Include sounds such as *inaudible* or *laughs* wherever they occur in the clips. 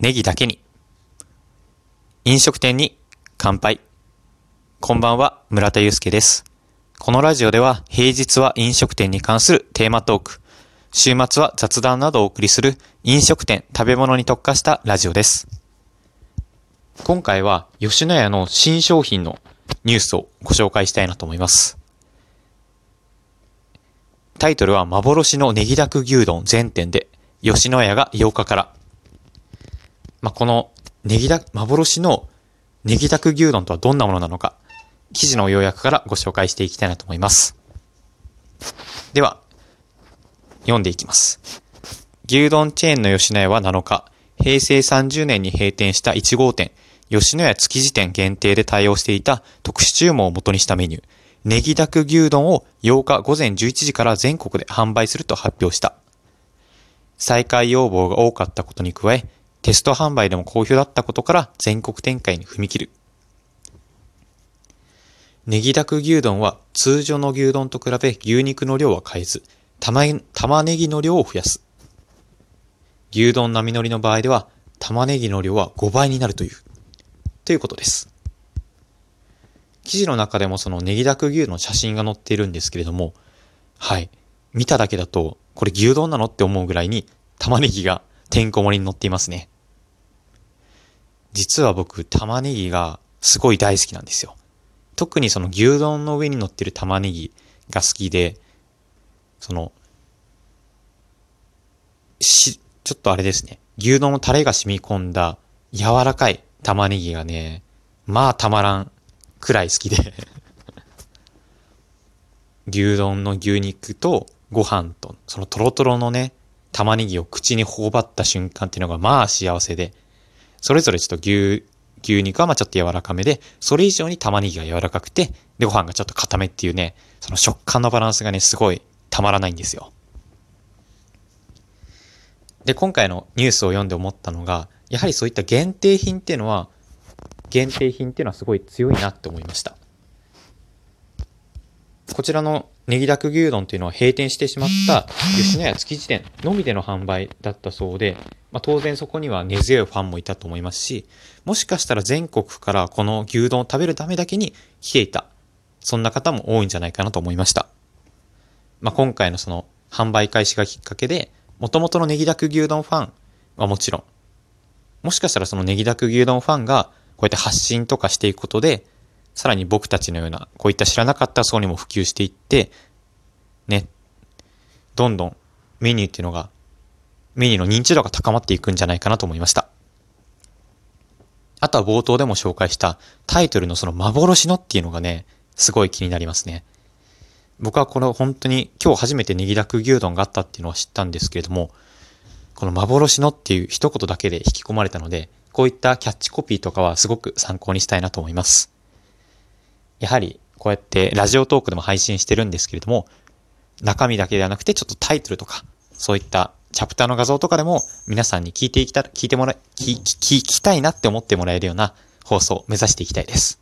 ネギだけに。飲食店に乾杯。こんばんは、村田祐介です。このラジオでは平日は飲食店に関するテーマトーク、週末は雑談などをお送りする飲食店、食べ物に特化したラジオです。今回は吉野家の新商品のニュースをご紹介したいなと思います。タイトルは幻のネギダク牛丼全店で吉野家が8日から。まあ、このネギだ、幻のネギダク牛丼とはどんなものなのか、記事の要約からご紹介していきたいなと思います。では、読んでいきます。牛丼チェーンの吉野家は7日、平成30年に閉店した1号店、吉野家築地店限定で対応していた特殊注文を元にしたメニュー、ネギダク牛丼を8日午前11時から全国で販売すると発表した。再開要望が多かったことに加え、テスト販売でも好評だったことから全国展開に踏み切る。ネギダク牛丼は通常の牛丼と比べ牛肉の量は変えず、玉ねぎの量を増やす。牛丼並乗りの場合では玉ねぎの量は5倍になるという、ということです。記事の中でもそのネギダク牛の写真が載っているんですけれども、はい。見ただけだと、これ牛丼なのって思うぐらいに玉ねぎがてんこ盛りに乗っていますね。実は僕、玉ねぎがすごい大好きなんですよ。特にその牛丼の上に乗ってる玉ねぎが好きで、その、し、ちょっとあれですね。牛丼のタレが染み込んだ柔らかい玉ねぎがね、まあたまらんくらい好きで *laughs* 牛丼の牛肉とご飯と、そのトロトロのね、玉ねぎを口に頬張った瞬間っていうのがまあ幸せで、それぞれちょっと牛、牛肉はまあちょっと柔らかめで、それ以上に玉ねぎが柔らかくて、で、ご飯がちょっと固めっていうね、その食感のバランスがね、すごいたまらないんですよ。で、今回のニュースを読んで思ったのが、やはりそういった限定品っていうのは、限定品っていうのはすごい強いなって思いました。こちらのネギダク牛丼っていうのは閉店してしまった吉野家築地店のみでの販売だったそうで、まあ、当然そこには根強いファンもいたと思いますし、もしかしたら全国からこの牛丼を食べるためだけに来ていた、そんな方も多いんじゃないかなと思いました。まあ、今回のその販売開始がきっかけで、元々のネギダク牛丼ファンはもちろん、もしかしたらそのネギダク牛丼ファンがこうやって発信とかしていくことで、さらに僕たちのような、こういった知らなかった層にも普及していって、ね、どんどんメニューっていうのが、メニューの認知度が高まっていくんじゃないかなと思いました。あとは冒頭でも紹介したタイトルのその幻のっていうのがね、すごい気になりますね。僕はこれ本当に今日初めてネギダク牛丼があったっていうのは知ったんですけれども、この幻のっていう一言だけで引き込まれたので、こういったキャッチコピーとかはすごく参考にしたいなと思います。やはりこうやってラジオトークでも配信してるんですけれども、中身だけではなくてちょっとタイトルとか、そういったチャプターの画像とかでも皆さんに聞いていきた、聞いてもらい、聞、聞きたいなって思ってもらえるような放送を目指していきたいです。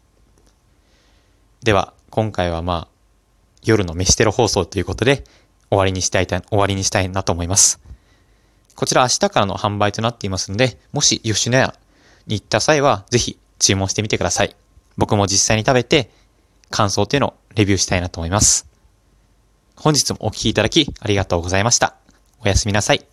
では、今回はまあ、夜の飯テロ放送ということで、終わりにしたい、終わりにしたいなと思います。こちら明日からの販売となっていますので、もし吉野家に行った際は、ぜひ注文してみてください。僕も実際に食べて、感想っていうのをレビューしたいなと思います。本日もお聴きいただきありがとうございました。おやすみなさい。